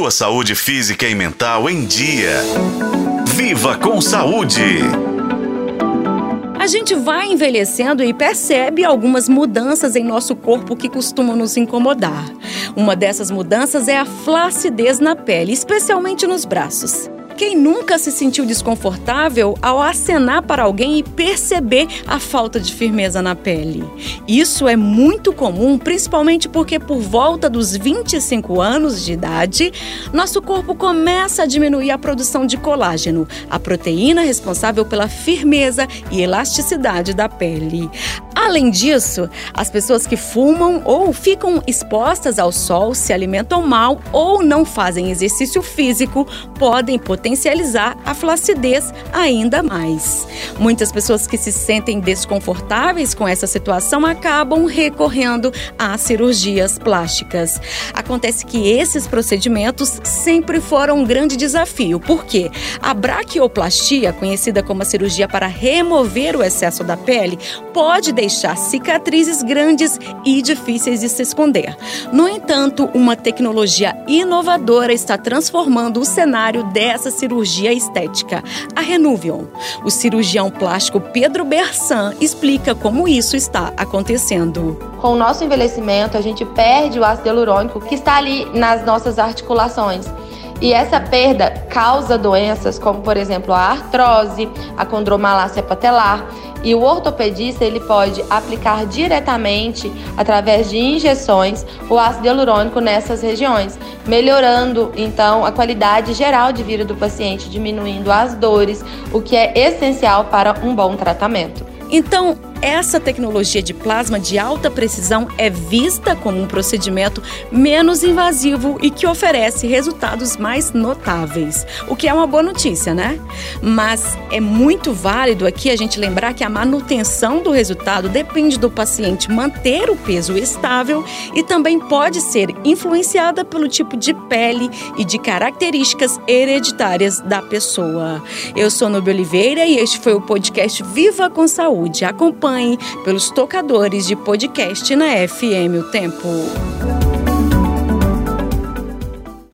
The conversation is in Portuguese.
sua saúde física e mental em dia. Viva com saúde! A gente vai envelhecendo e percebe algumas mudanças em nosso corpo que costumam nos incomodar. Uma dessas mudanças é a flacidez na pele, especialmente nos braços. Quem nunca se sentiu desconfortável ao acenar para alguém e perceber a falta de firmeza na pele? Isso é muito comum, principalmente porque por volta dos 25 anos de idade, nosso corpo começa a diminuir a produção de colágeno, a proteína responsável pela firmeza e elasticidade da pele. Além disso, as pessoas que fumam ou ficam expostas ao sol, se alimentam mal ou não fazem exercício físico podem potencializar a flacidez ainda mais. Muitas pessoas que se sentem desconfortáveis com essa situação acabam recorrendo a cirurgias plásticas. Acontece que esses procedimentos sempre foram um grande desafio, porque a braquioplastia, conhecida como a cirurgia para remover o excesso da pele, pode deixar cicatrizes grandes e difíceis de se esconder. No entanto, uma tecnologia inovadora está transformando o cenário dessa cirurgia estética, a Renuvion. O cirurgião plástico Pedro Bersan explica como isso está acontecendo. Com o nosso envelhecimento, a gente perde o ácido hialurônico que está ali nas nossas articulações. E essa perda causa doenças como, por exemplo, a artrose, a condromalácia patelar. E o ortopedista ele pode aplicar diretamente, através de injeções, o ácido hialurônico nessas regiões, melhorando então a qualidade geral de vida do paciente, diminuindo as dores, o que é essencial para um bom tratamento. Então, essa tecnologia de plasma de alta precisão é vista como um procedimento menos invasivo e que oferece resultados mais notáveis, o que é uma boa notícia, né? Mas é muito válido aqui a gente lembrar que a manutenção do resultado depende do paciente manter o peso estável e também pode ser influenciada pelo tipo de pele e de características hereditárias da pessoa. Eu sou Nubia Oliveira e este foi o podcast Viva com Saúde. Acompanhe acompanhe pelos tocadores de podcast na FM O Tempo.